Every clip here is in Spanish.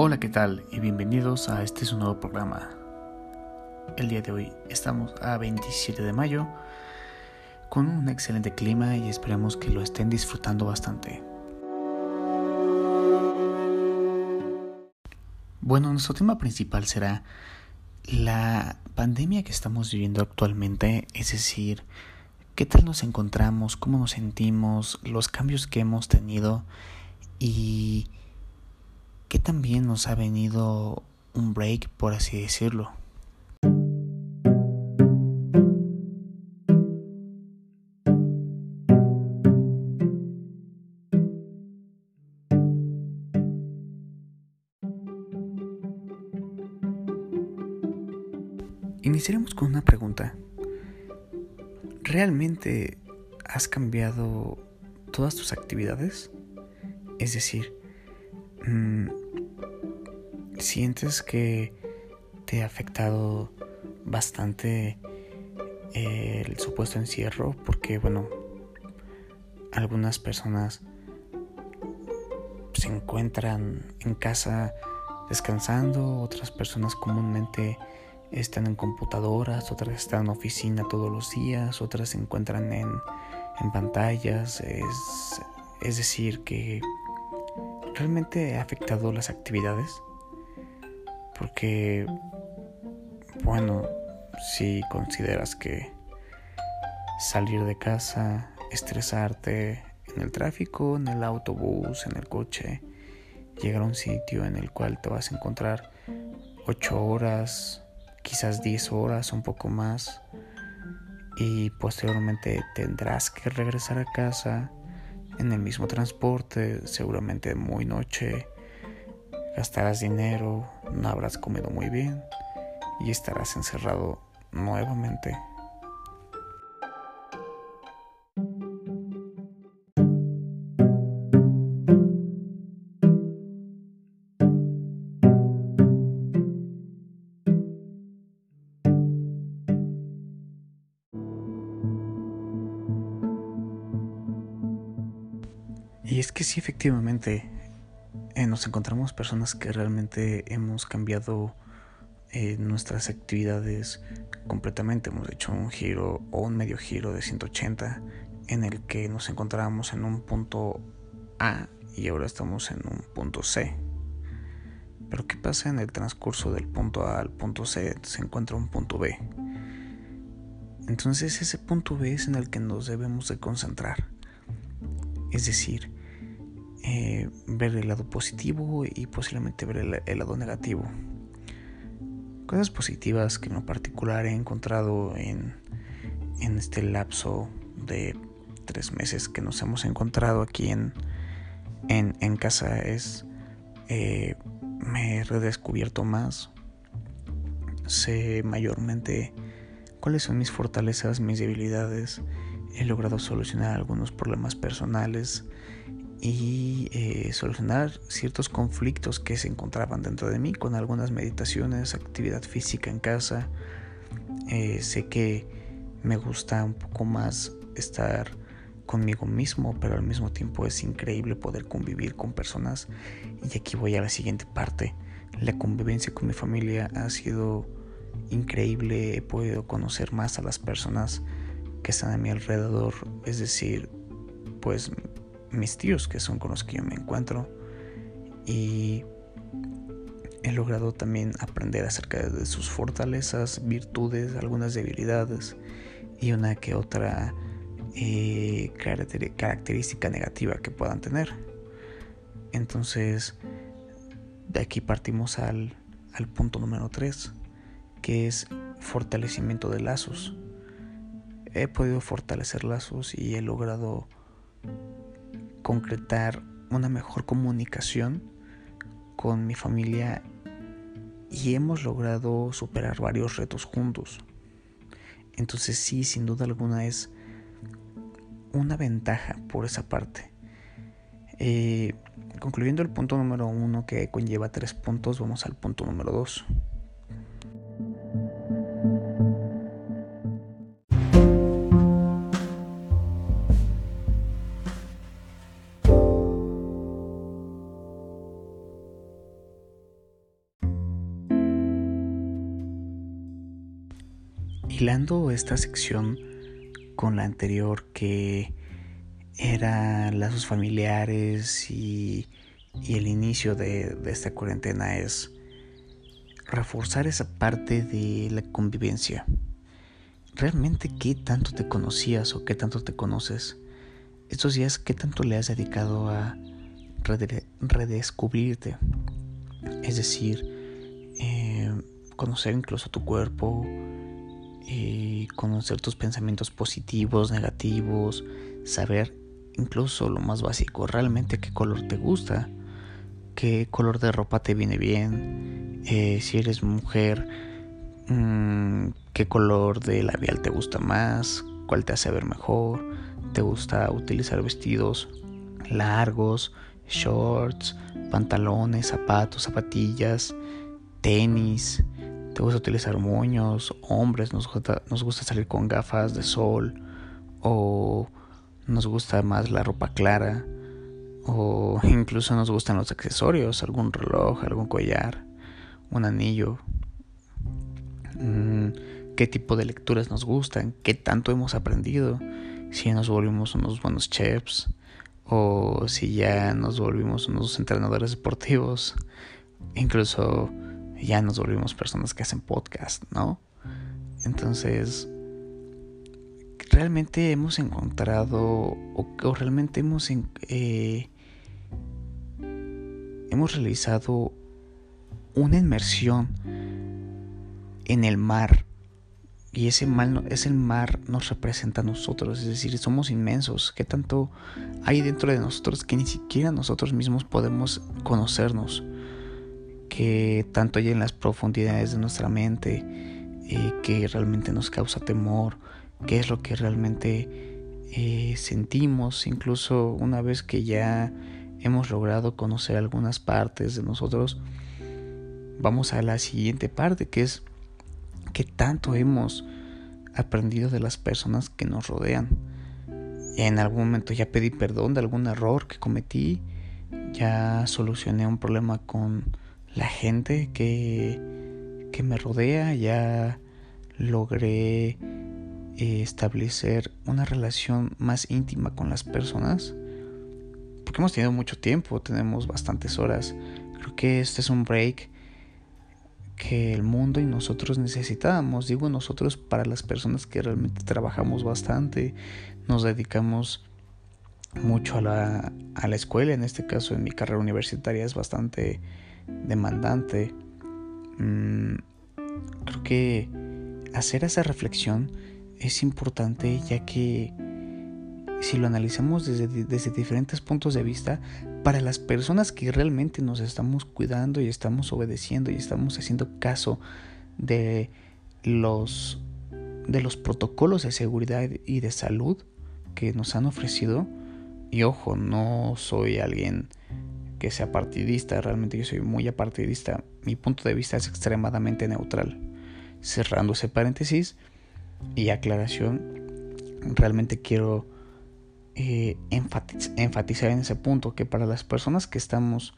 Hola, ¿qué tal? Y bienvenidos a este su nuevo programa. El día de hoy estamos a 27 de mayo con un excelente clima y esperemos que lo estén disfrutando bastante. Bueno, nuestro tema principal será la pandemia que estamos viviendo actualmente, es decir, qué tal nos encontramos, cómo nos sentimos, los cambios que hemos tenido y que también nos ha venido un break, por así decirlo. Iniciaremos con una pregunta. ¿Realmente has cambiado todas tus actividades? Es decir, Mm, sientes que te ha afectado bastante eh, el supuesto encierro porque bueno algunas personas se encuentran en casa descansando otras personas comúnmente están en computadoras otras están en oficina todos los días otras se encuentran en, en pantallas. Es, es decir que realmente ha afectado las actividades? Porque, bueno, si consideras que salir de casa, estresarte en el tráfico, en el autobús, en el coche, llegar a un sitio en el cual te vas a encontrar 8 horas, quizás 10 horas, un poco más, y posteriormente tendrás que regresar a casa en el mismo transporte, seguramente muy noche, gastarás dinero, no habrás comido muy bien y estarás encerrado nuevamente. Y es que sí, efectivamente, eh, nos encontramos personas que realmente hemos cambiado eh, nuestras actividades completamente. Hemos hecho un giro o un medio giro de 180 en el que nos encontrábamos en un punto A y ahora estamos en un punto C. Pero ¿qué pasa en el transcurso del punto A al punto C? Se encuentra un punto B. Entonces ese punto B es en el que nos debemos de concentrar. Es decir, eh, ver el lado positivo y posiblemente ver el, lado negativo. Cosas positivas que en lo particular he encontrado en, en este lapso de tres meses que nos hemos encontrado aquí en, en, casa es eh, me he redescubierto más, sé mayormente cuáles son mis fortalezas, mis debilidades, he logrado solucionar algunos problemas personales y eh, solucionar ciertos conflictos que se encontraban dentro de mí con algunas meditaciones, actividad física en casa. Eh, sé que me gusta un poco más estar conmigo mismo, pero al mismo tiempo es increíble poder convivir con personas. Y aquí voy a la siguiente parte. La convivencia con mi familia ha sido increíble, he podido conocer más a las personas que están a mi alrededor, es decir, pues mis tíos que son con los que yo me encuentro y he logrado también aprender acerca de sus fortalezas, virtudes, algunas debilidades y una que otra eh, característica negativa que puedan tener. Entonces, de aquí partimos al, al punto número 3, que es fortalecimiento de lazos. He podido fortalecer lazos y he logrado concretar una mejor comunicación con mi familia y hemos logrado superar varios retos juntos. Entonces sí, sin duda alguna es una ventaja por esa parte. Eh, concluyendo el punto número uno que conlleva tres puntos, vamos al punto número dos. Hilando esta sección con la anterior que era lazos familiares y, el inicio de, de esta cuarentena es reforzar esa parte de la convivencia. ¿Realmente qué tanto te conocías o qué tanto te conoces? Estos días, ¿qué tanto le has dedicado a redescubrirte? Es decir, eh, conocer incluso tu cuerpo, y conocer tus pensamientos positivos, negativos, saber incluso lo más básico, realmente qué color te gusta, qué color de ropa te viene bien, eh, si eres mujer, mm, qué color de labial te gusta más, cuál te hace ver mejor, te gusta utilizar vestidos largos, shorts, pantalones, zapatos, zapatillas, tenis, te gusta utilizar moños, hombres, nos gusta, nos gusta salir con gafas de sol o nos gusta más la ropa clara o incluso nos gustan los accesorios, algún reloj, algún collar, un anillo. Mm, qué tipo de lecturas nos gustan, qué tanto hemos aprendido, si nos volvimos unos buenos chefs o si ya nos volvimos unos entrenadores deportivos, incluso ya nos volvimos personas que hacen podcast, ¿no? Entonces, realmente hemos encontrado o, realmente hemos, eh, hemos realizado una inmersión en el mar y ese, mal, ese mar nos representa a nosotros, es decir, somos inmensos, ¿qué tanto hay dentro de nosotros que ni siquiera nosotros mismos podemos conocernos? Que tanto hay en las profundidades de nuestra mente, eh, que realmente nos causa temor, qué es lo que realmente eh, sentimos, incluso una vez que ya hemos logrado conocer algunas partes de nosotros, vamos a la siguiente parte, que es qué tanto hemos aprendido de las personas que nos rodean. En algún momento ya pedí perdón de algún error que cometí, ya solucioné un problema con la gente que, que me rodea, ya logré eh, establecer una relación más íntima con las personas. Porque hemos tenido mucho tiempo, tenemos bastantes horas. Creo que este es un break que el mundo y nosotros necesitábamos. Digo nosotros para las personas que realmente trabajamos bastante, nos dedicamos mucho a la, a la escuela. En este caso, en mi carrera universitaria es bastante demandante, mm, creo que hacer esa reflexión es importante ya que si lo analizamos desde, desde, diferentes puntos de vista, para las personas que realmente nos estamos cuidando y estamos obedeciendo y estamos haciendo caso de los, de los protocolos de seguridad y de salud que nos han ofrecido, y ojo, no soy alguien que sea partidista, realmente yo soy muy apartidista, mi punto de vista es extremadamente neutral. Cerrando ese paréntesis y aclaración, realmente quiero eh, enfatizar en ese punto que para las personas que estamos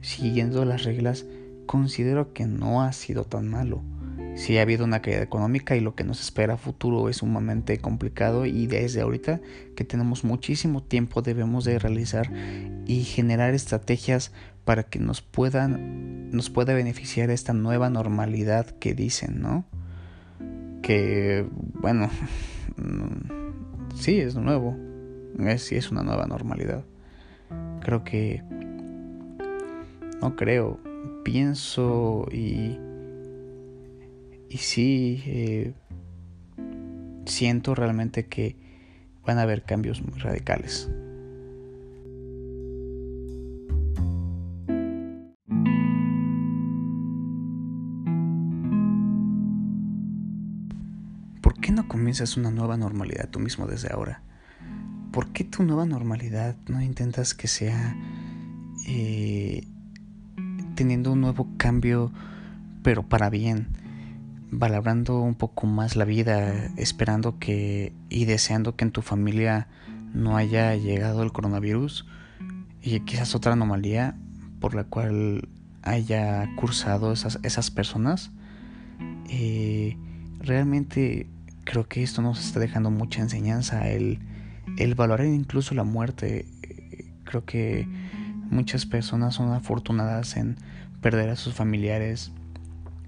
siguiendo las reglas, considero que no ha sido tan malo si ha habido una caída económica y lo que nos espera futuro es sumamente complicado y desde ahorita que tenemos muchísimo tiempo debemos de realizar y generar estrategias para que nos puedan nos pueda beneficiar esta nueva normalidad que dicen, ¿no? Que bueno, sí es nuevo, es, sí es una nueva normalidad. Creo que no creo, pienso y y sí, eh, siento realmente que van a haber cambios muy radicales. ¿Por qué no comienzas una nueva normalidad tú mismo desde ahora? ¿Por qué tu nueva normalidad no intentas que sea eh, teniendo un nuevo cambio, pero para bien? Valorando un poco más la vida, esperando que y deseando que en tu familia no haya llegado el coronavirus y quizás otra anomalía por la cual haya cursado esas, esas personas. Eh, realmente creo que esto nos está dejando mucha enseñanza, el, el valorar incluso la muerte. Creo que muchas personas son afortunadas en perder a sus familiares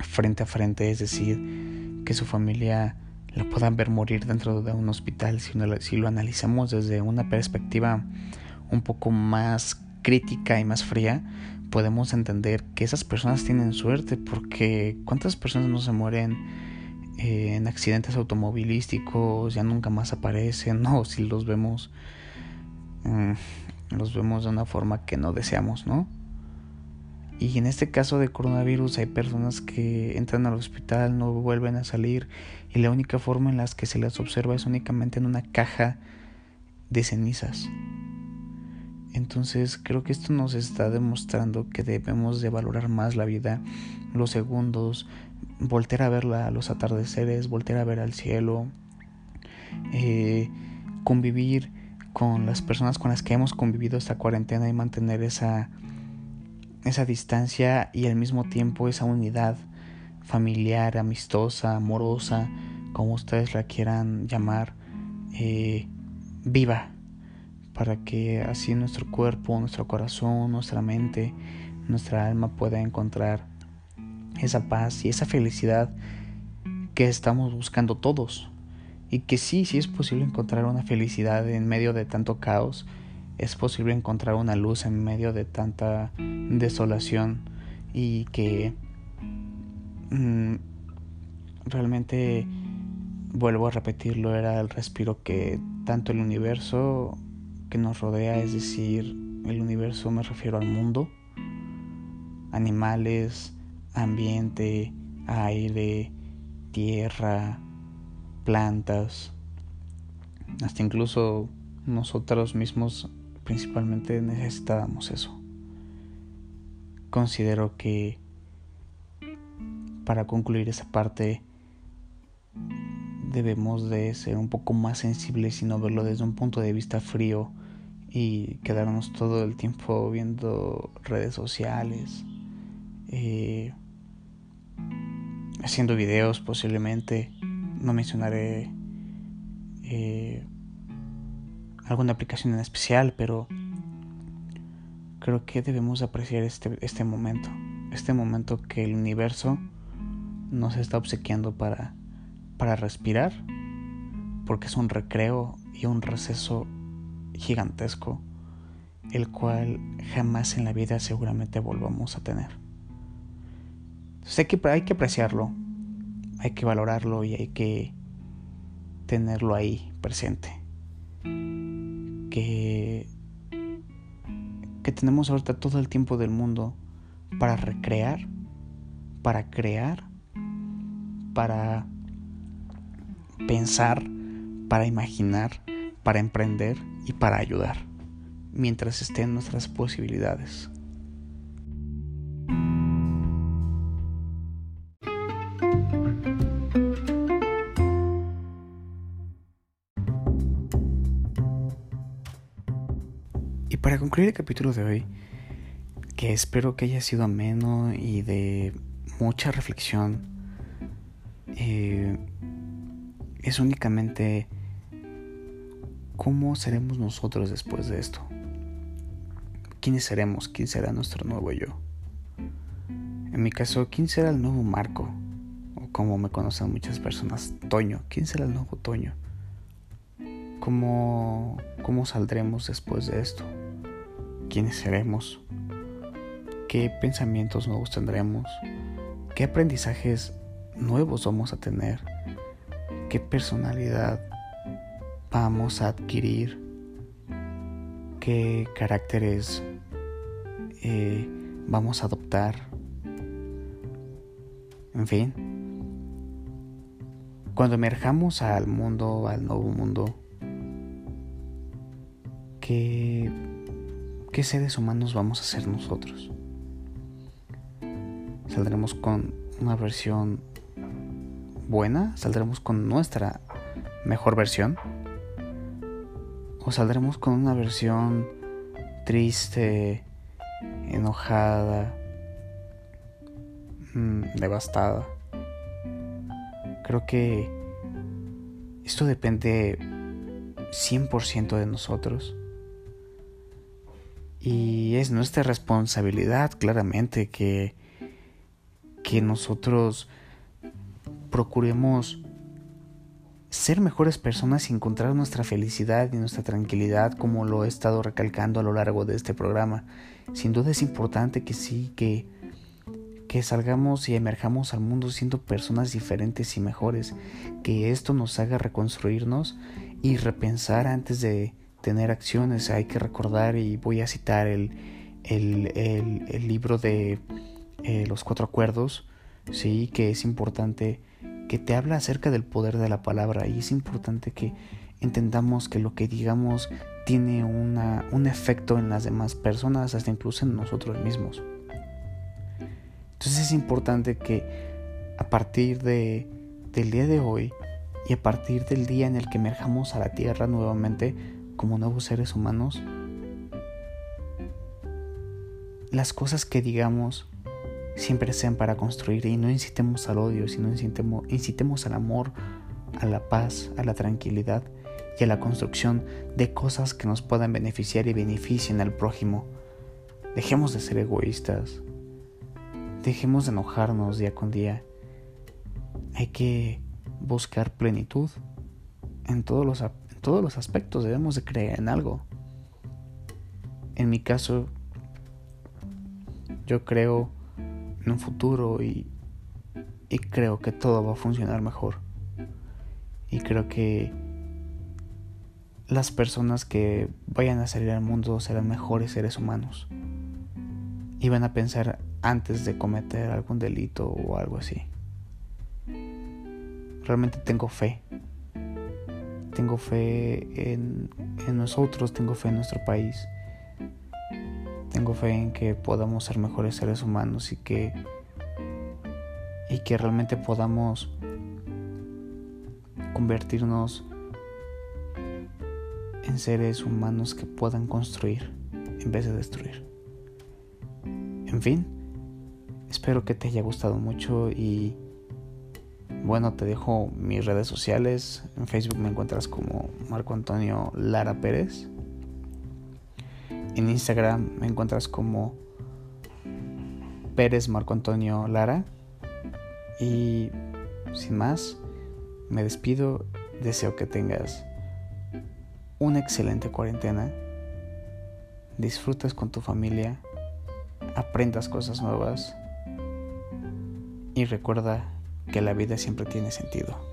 frente a frente, es decir, que su familia la puedan ver morir dentro de un hospital si, lo analizamos desde una perspectiva un poco más crítica y más fría, podemos entender que esas personas tienen suerte porque cuántas personas no se mueren en accidentes automovilísticos, ya nunca más aparecen, no, si los vemos, mm, los vemos de una forma que no deseamos, ¿no? Y en este caso de coronavirus hay personas que entran al hospital, no vuelven a salir y la única forma en la que se les observa es únicamente en una caja de cenizas. Entonces creo que esto nos está demostrando que debemos de valorar más la vida, los segundos, voltear a ver los atardeceres, voltear a ver al cielo, eh, convivir con las personas con las que hemos convivido esta cuarentena y mantener esa esa distancia y al mismo tiempo esa unidad familiar, amistosa, amorosa, como ustedes la quieran llamar, eh, viva, para que así nuestro cuerpo, nuestro corazón, nuestra mente, nuestra alma pueda encontrar esa paz y esa felicidad que estamos buscando todos. Y que sí, sí es posible encontrar una felicidad en medio de tanto caos, es posible encontrar una luz en medio de tanta desolación y que mm, realmente vuelvo a repetirlo era el respiro que tanto el universo que nos rodea es decir el universo me refiero al mundo. Animales ambiente aire tierra plantas. Hasta incluso nosotros mismos principalmente necesitábamos eso. Considero que para concluir esa parte debemos de ser un poco más sensibles y no verlo desde un punto de vista frío y quedarnos todo el tiempo viendo redes sociales, eh, haciendo videos posiblemente, no mencionaré eh, alguna aplicación en especial, pero creo que debemos apreciar este, este momento, este momento que el universo nos está obsequiando para, para respirar, porque es un recreo y un receso gigantesco, el cual jamás en la vida seguramente volvamos a tener. Sé que hay que apreciarlo, hay que valorarlo y hay que tenerlo ahí presente que, que tenemos ahorita todo el tiempo del mundo para recrear, para crear, para pensar, para imaginar, para emprender y para ayudar, mientras estén nuestras posibilidades. Para concluir el capítulo de hoy, que espero que haya sido ameno y de mucha reflexión, eh, es únicamente cómo seremos nosotros después de esto. ¿Quiénes seremos? ¿Quién será nuestro nuevo yo? En mi caso, ¿quién será el nuevo Marco? O como me conocen muchas personas, Toño. ¿Quién será el nuevo Toño? ¿Cómo, cómo saldremos después de esto? Quiénes seremos, qué pensamientos nuevos tendremos, qué aprendizajes nuevos vamos a tener, qué personalidad vamos a adquirir, qué caracteres eh, vamos a adoptar, en fin. Cuando emerjamos al mundo, al nuevo mundo, que ¿qué seres humanos vamos a ser nosotros? ¿Saldremos con una versión buena? ¿Saldremos con nuestra mejor versión? ¿O saldremos con una versión triste, enojada, mm, devastada? Creo que esto depende 100% de nosotros. Y es nuestra responsabilidad, claramente, que, que nosotros procuremos ser mejores personas y encontrar nuestra felicidad y nuestra tranquilidad como lo he estado recalcando a lo largo de este programa. Sin duda es importante que sí, que, que salgamos y emerjamos al mundo siendo personas diferentes y mejores, que esto nos haga reconstruirnos y repensar antes de tener acciones. Hay que recordar y voy a citar el, el, el, libro de eh, los cuatro acuerdos, sí, que es importante que te habla acerca del poder de la palabra y es importante que entendamos que lo que digamos tiene una, un efecto en las demás personas, hasta incluso en nosotros mismos. Entonces es importante que a partir de, del día de hoy y a partir del día en el que emerjamos a la tierra nuevamente como nuevos seres humanos, las cosas que digamos siempre sean para construir y no incitemos al odio, sino incitemos, al amor, a la paz, a la tranquilidad y a la construcción de cosas que nos puedan beneficiar y beneficien al prójimo. Dejemos de ser egoístas, dejemos de enojarnos día con día. Hay que buscar plenitud en todos los, todos los aspectos, debemos de creer en algo. En mi caso, yo creo en un futuro y, y creo que todo va a funcionar mejor. Y creo que las personas que vayan a salir al mundo serán mejores seres humanos. Y van a pensar antes de cometer algún delito o algo así. Realmente tengo fe. Tengo fe en, en nosotros, tengo fe en nuestro país. Tengo fe en que podamos ser mejores seres humanos y que y que realmente podamos convertirnos en seres humanos que puedan construir en vez de destruir. En fin, espero que te haya gustado mucho y bueno, te dejo mis redes sociales. En Facebook me encuentras como Marco Antonio Lara Pérez. En Instagram me encuentras como Pérez Marco Antonio Lara. Y sin más, me despido. Deseo que tengas una excelente cuarentena. Disfrutas con tu familia. Aprendas cosas nuevas. Y recuerda que la vida siempre tiene sentido.